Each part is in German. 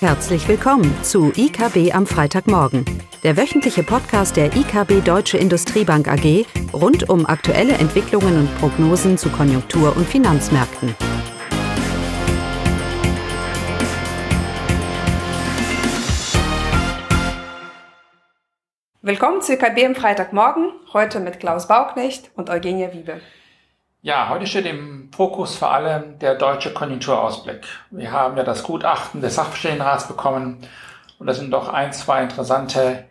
Herzlich willkommen zu IKB am Freitagmorgen, der wöchentliche Podcast der IKB Deutsche Industriebank AG rund um aktuelle Entwicklungen und Prognosen zu Konjunktur- und Finanzmärkten. Willkommen zu IKB am Freitagmorgen, heute mit Klaus Bauknecht und Eugenia Wiebe. Ja, heute steht im Fokus vor allem der deutsche Konjunkturausblick. Wir haben ja das Gutachten des Sachverständigenrats bekommen und da sind doch ein, zwei interessante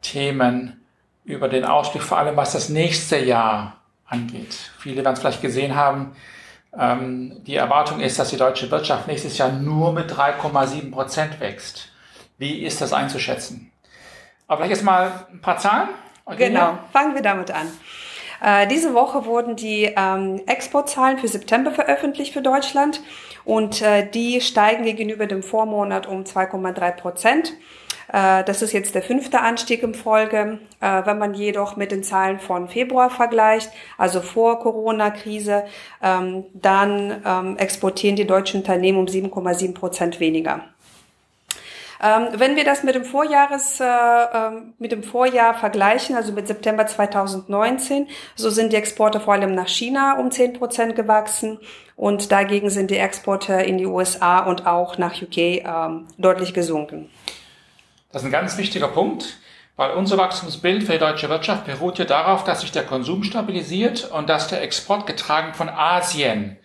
Themen über den Ausblick, vor allem was das nächste Jahr angeht. Viele werden es vielleicht gesehen haben. Ähm, die Erwartung ist, dass die deutsche Wirtschaft nächstes Jahr nur mit 3,7 Prozent wächst. Wie ist das einzuschätzen? Aber vielleicht jetzt mal ein paar Zahlen. Genau, fangen wir damit an. Äh, diese Woche wurden die ähm, Exportzahlen für September veröffentlicht für Deutschland und äh, die steigen gegenüber dem Vormonat um 2,3 Prozent. Äh, das ist jetzt der fünfte Anstieg im Folge. Äh, wenn man jedoch mit den Zahlen von Februar vergleicht, also vor Corona-Krise, ähm, dann ähm, exportieren die deutschen Unternehmen um 7,7 Prozent weniger. Ähm, wenn wir das mit dem Vorjahres, äh, äh, mit dem Vorjahr vergleichen, also mit September 2019, so sind die Exporte vor allem nach China um 10 Prozent gewachsen und dagegen sind die Exporte in die USA und auch nach UK äh, deutlich gesunken. Das ist ein ganz wichtiger Punkt, weil unser Wachstumsbild für die deutsche Wirtschaft beruht ja darauf, dass sich der Konsum stabilisiert und dass der Export getragen von Asien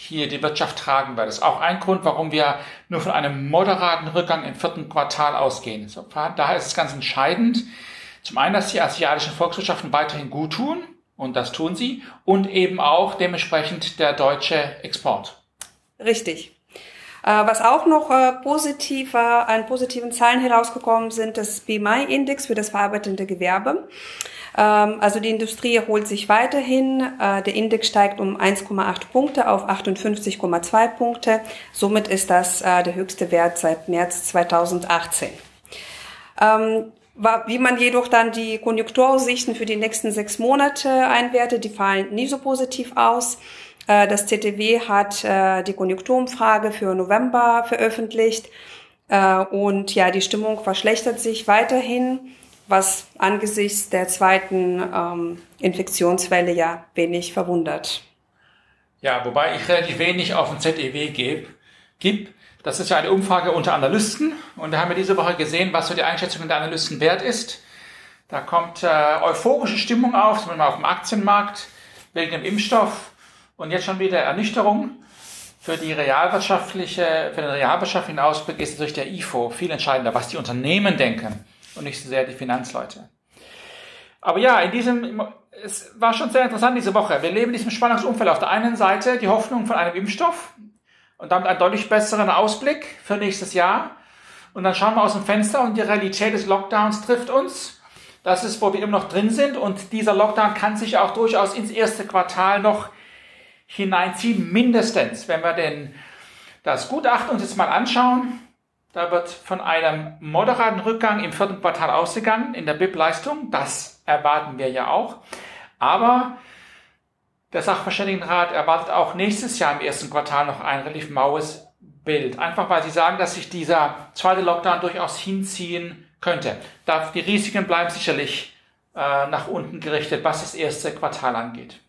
hier die Wirtschaft tragen wird. Das ist auch ein Grund, warum wir nur von einem moderaten Rückgang im vierten Quartal ausgehen. Daher ist es ganz entscheidend, zum einen, dass die asiatischen Volkswirtschaften weiterhin gut tun, und das tun sie, und eben auch dementsprechend der deutsche Export. Richtig. Äh, was auch noch äh, positiver, an positiven Zahlen herausgekommen sind, das BMI-Index für das verarbeitende Gewerbe. Ähm, also die Industrie erholt sich weiterhin. Äh, der Index steigt um 1,8 Punkte auf 58,2 Punkte. Somit ist das der höchste Wert seit März 2018. Ähm, wie man jedoch dann die Konjunkturaussichten für die nächsten sechs Monate einwertet, die fallen nie so positiv aus. Äh, das ZTW hat die Konjunkturumfrage für November veröffentlicht und ja, die Stimmung verschlechtert sich weiterhin was angesichts der zweiten ähm, Infektionswelle ja wenig verwundert. Ja, wobei ich relativ wenig auf den ZEW gebe. Gib. Das ist ja eine Umfrage unter Analysten und da haben wir diese Woche gesehen, was so die Einschätzung der Analysten wert ist. Da kommt äh, euphorische Stimmung auf, zum Beispiel auf dem Aktienmarkt wegen dem Impfstoff und jetzt schon wieder Ernüchterung. Für die realwirtschaftliche, für den realwirtschaftlichen Ausblick ist natürlich der IFO viel entscheidender, was die Unternehmen denken und nicht so sehr die Finanzleute. Aber ja, in diesem, es war schon sehr interessant diese Woche. Wir leben in diesem Spannungsumfeld. Auf der einen Seite die Hoffnung von einem Impfstoff und damit einen deutlich besseren Ausblick für nächstes Jahr. Und dann schauen wir aus dem Fenster und die Realität des Lockdowns trifft uns. Das ist, wo wir immer noch drin sind. Und dieser Lockdown kann sich auch durchaus ins erste Quartal noch hineinziehen, mindestens. Wenn wir denn das Gutachten uns jetzt mal anschauen, da wird von einem moderaten Rückgang im vierten Quartal ausgegangen in der BIP-Leistung. Das erwarten wir ja auch. Aber der Sachverständigenrat erwartet auch nächstes Jahr im ersten Quartal noch ein relativ maues Bild. Einfach weil sie sagen, dass sich dieser zweite Lockdown durchaus hinziehen könnte. Die Risiken bleiben sicherlich äh, nach unten gerichtet, was das erste Quartal angeht.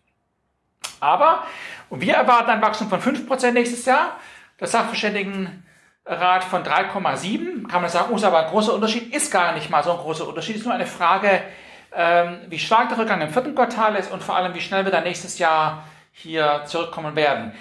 Aber wir erwarten ein Wachstum von 5% nächstes Jahr. Der Sachverständigen Rat von 3,7. Kann man sagen, oh, ist aber ein großer Unterschied. Ist gar nicht mal so ein großer Unterschied. Ist nur eine Frage, ähm, wie stark der Rückgang im vierten Quartal ist und vor allem, wie schnell wir dann nächstes Jahr hier zurückkommen werden.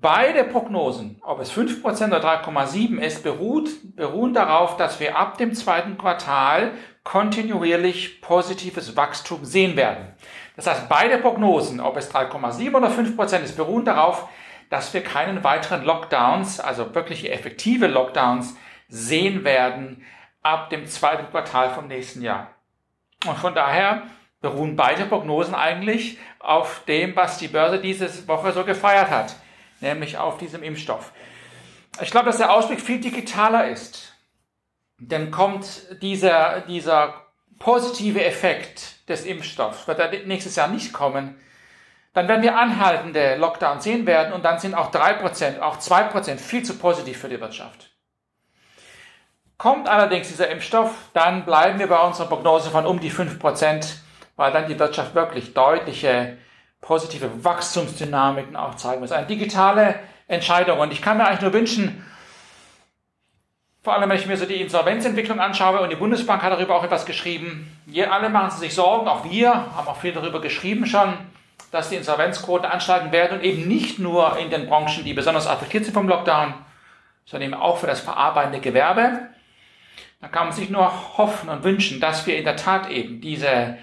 Beide Prognosen, ob es 5% oder 3,7 ist, beruht, beruhen darauf, dass wir ab dem zweiten Quartal kontinuierlich positives Wachstum sehen werden. Das heißt, beide Prognosen, ob es 3,7 oder 5% ist, beruhen darauf, dass wir keinen weiteren Lockdowns, also wirklich effektive Lockdowns, sehen werden ab dem zweiten Quartal vom nächsten Jahr. Und von daher beruhen beide Prognosen eigentlich auf dem, was die Börse diese Woche so gefeiert hat, nämlich auf diesem Impfstoff. Ich glaube, dass der Ausblick viel digitaler ist. Denn kommt dieser, dieser positive Effekt des Impfstoffs, wird er nächstes Jahr nicht kommen, dann werden wir anhaltende Lockdowns sehen werden und dann sind auch 3%, auch 2% viel zu positiv für die Wirtschaft. Kommt allerdings dieser Impfstoff, dann bleiben wir bei unserer Prognose von um die 5%, weil dann die Wirtschaft wirklich deutliche positive Wachstumsdynamiken auch zeigen muss. Eine digitale Entscheidung. Und ich kann mir eigentlich nur wünschen, vor allem wenn ich mir so die Insolvenzentwicklung anschaue und die Bundesbank hat darüber auch etwas geschrieben. Wir alle machen sich Sorgen, auch wir haben auch viel darüber geschrieben schon, dass die Insolvenzquoten ansteigen werden und eben nicht nur in den Branchen, die besonders affektiert sind vom Lockdown, sondern eben auch für das verarbeitende Gewerbe. Da kann man sich nur hoffen und wünschen, dass wir in der Tat eben diese,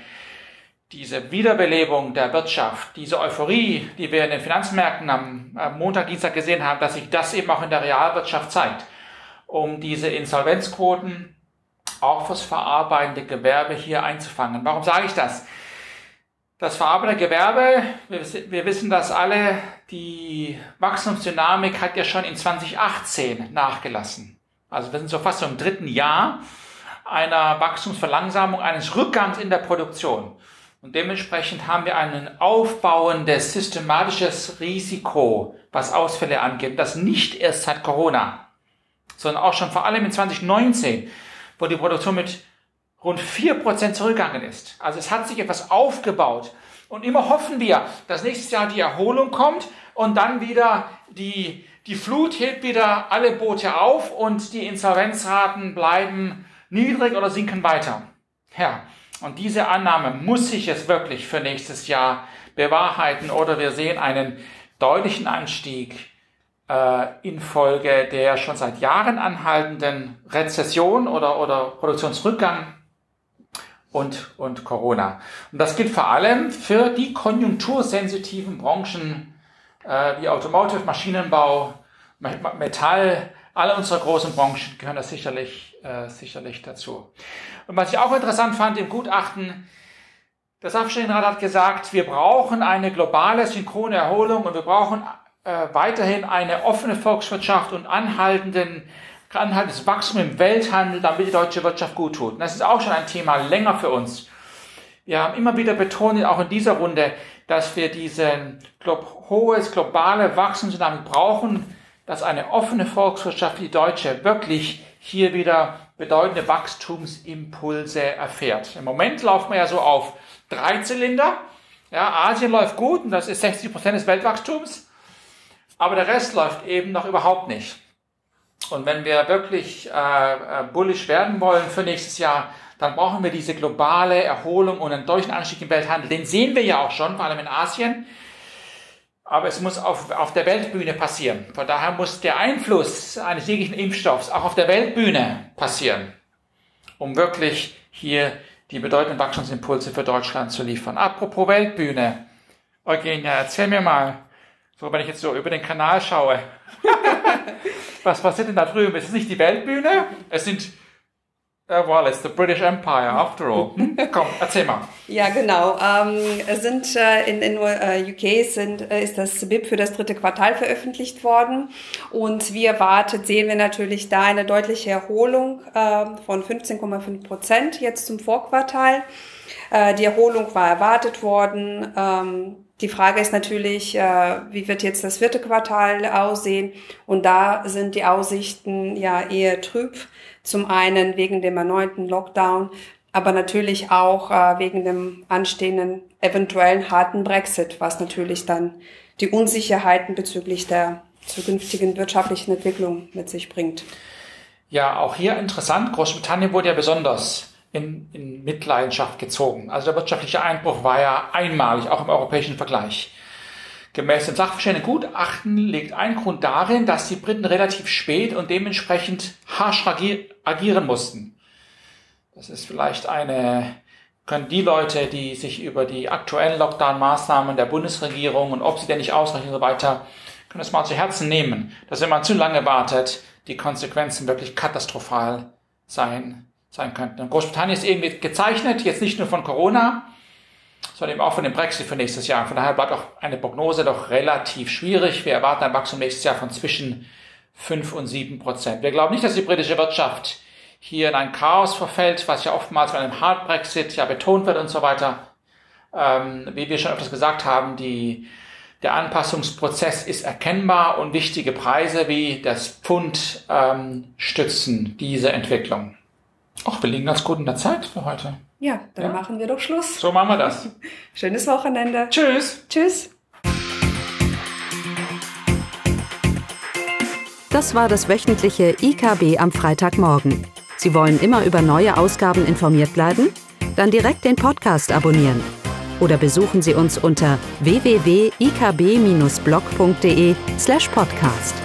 diese Wiederbelebung der Wirtschaft, diese Euphorie, die wir in den Finanzmärkten am Montag, Dienstag gesehen haben, dass sich das eben auch in der Realwirtschaft zeigt, um diese Insolvenzquoten auch fürs verarbeitende Gewerbe hier einzufangen. Warum sage ich das? Das verarbeitende Gewerbe, wir, wir wissen das alle, die Wachstumsdynamik hat ja schon in 2018 nachgelassen. Also wir sind so fast im dritten Jahr einer Wachstumsverlangsamung, eines Rückgangs in der Produktion. Und dementsprechend haben wir ein aufbauendes, systematisches Risiko, was Ausfälle angeht. Das nicht erst seit Corona, sondern auch schon vor allem in 2019, wo die Produktion mit rund vier Prozent zurückgegangen ist. Also es hat sich etwas aufgebaut. Und immer hoffen wir, dass nächstes Jahr die Erholung kommt und dann wieder die die Flut hebt wieder alle Boote auf und die Insolvenzraten bleiben niedrig oder sinken weiter. Ja, und diese Annahme muss sich jetzt wirklich für nächstes Jahr bewahrheiten oder wir sehen einen deutlichen Anstieg äh, infolge der schon seit Jahren anhaltenden Rezession oder, oder Produktionsrückgang und, und Corona. Und das gilt vor allem für die konjunktursensitiven Branchen äh, wie Automotive, Maschinenbau, Metall, alle unsere großen Branchen gehören da sicherlich, äh, sicherlich dazu. Und was ich auch interessant fand im Gutachten, der Sachverständigenrat hat gesagt, wir brauchen eine globale synchrone Erholung und wir brauchen weiterhin eine offene Volkswirtschaft und anhaltenden, anhaltendes Wachstum im Welthandel, damit die deutsche Wirtschaft gut tut. Und das ist auch schon ein Thema länger für uns. Wir haben immer wieder betont, auch in dieser Runde, dass wir diesen glaub, hohes globale Wachstumsdynamik brauchen, dass eine offene Volkswirtschaft wie die deutsche wirklich hier wieder bedeutende Wachstumsimpulse erfährt. Im Moment laufen wir ja so auf drei Zylinder. Ja, Asien läuft gut und das ist 60 Prozent des Weltwachstums. Aber der Rest läuft eben noch überhaupt nicht. Und wenn wir wirklich äh, äh bullish werden wollen für nächstes Jahr, dann brauchen wir diese globale Erholung und einen deutlichen Anstieg im Welthandel. Den sehen wir ja auch schon, vor allem in Asien aber es muss auf, auf der Weltbühne passieren. Von daher muss der Einfluss eines jeglichen Impfstoffs auch auf der Weltbühne passieren, um wirklich hier die bedeutenden Wachstumsimpulse für Deutschland zu liefern. Apropos Weltbühne. Eugenia, erzähl mir mal, so wenn ich jetzt so über den Kanal schaue, was passiert denn da drüben? Ist es nicht die Weltbühne? Es sind Uh, well, it's the British Empire after all. Hm? Komm, erzähl mal. Ja, genau. Ähm, sind äh, in, in äh, UK sind, äh, ist das BIP für das dritte Quartal veröffentlicht worden und wie erwartet sehen wir natürlich da eine deutliche Erholung äh, von 15,5 Prozent jetzt zum Vorquartal. Äh, die Erholung war erwartet worden. Ähm, die Frage ist natürlich, äh, wie wird jetzt das vierte Quartal aussehen? Und da sind die Aussichten ja eher trüb. Zum einen wegen dem erneuten Lockdown, aber natürlich auch äh, wegen dem anstehenden eventuellen harten Brexit, was natürlich dann die Unsicherheiten bezüglich der zukünftigen wirtschaftlichen Entwicklung mit sich bringt. Ja, auch hier interessant. Großbritannien wurde ja besonders in, in Mitleidenschaft gezogen. Also der wirtschaftliche Einbruch war ja einmalig, auch im europäischen Vergleich. Gemäß dem Sachverständigengutachten liegt ein Grund darin, dass die Briten relativ spät und dementsprechend harsch agieren mussten. Das ist vielleicht eine, können die Leute, die sich über die aktuellen Lockdown-Maßnahmen der Bundesregierung und ob sie denn nicht ausreichen und so weiter, können es mal zu Herzen nehmen, dass wenn man zu lange wartet, die Konsequenzen wirklich katastrophal sein, sein könnten. Und Großbritannien ist irgendwie gezeichnet, jetzt nicht nur von Corona, sondern eben auch von dem Brexit für nächstes Jahr. Von daher bleibt auch eine Prognose doch relativ schwierig. Wir erwarten ein Wachstum nächstes Jahr von zwischen 5 und 7 Prozent. Wir glauben nicht, dass die britische Wirtschaft hier in ein Chaos verfällt, was ja oftmals bei einem Hard Brexit ja betont wird und so weiter. Ähm, wie wir schon öfters gesagt haben, die Der Anpassungsprozess ist erkennbar und wichtige Preise wie das Pfund ähm, stützen diese Entwicklung. Ach, wir liegen ganz gut in der Zeit für heute. Ja, dann Ja. machen wir doch Schluss. So machen wir das. Schönes Wochenende. Tschüss. Tschüss. Das war das wöchentliche IKB am Freitagmorgen. Sie wollen immer über neue Ausgaben informiert bleiben? Dann direkt den Podcast abonnieren. Oder besuchen Sie uns unter www.ikb-blog.de slash podcast.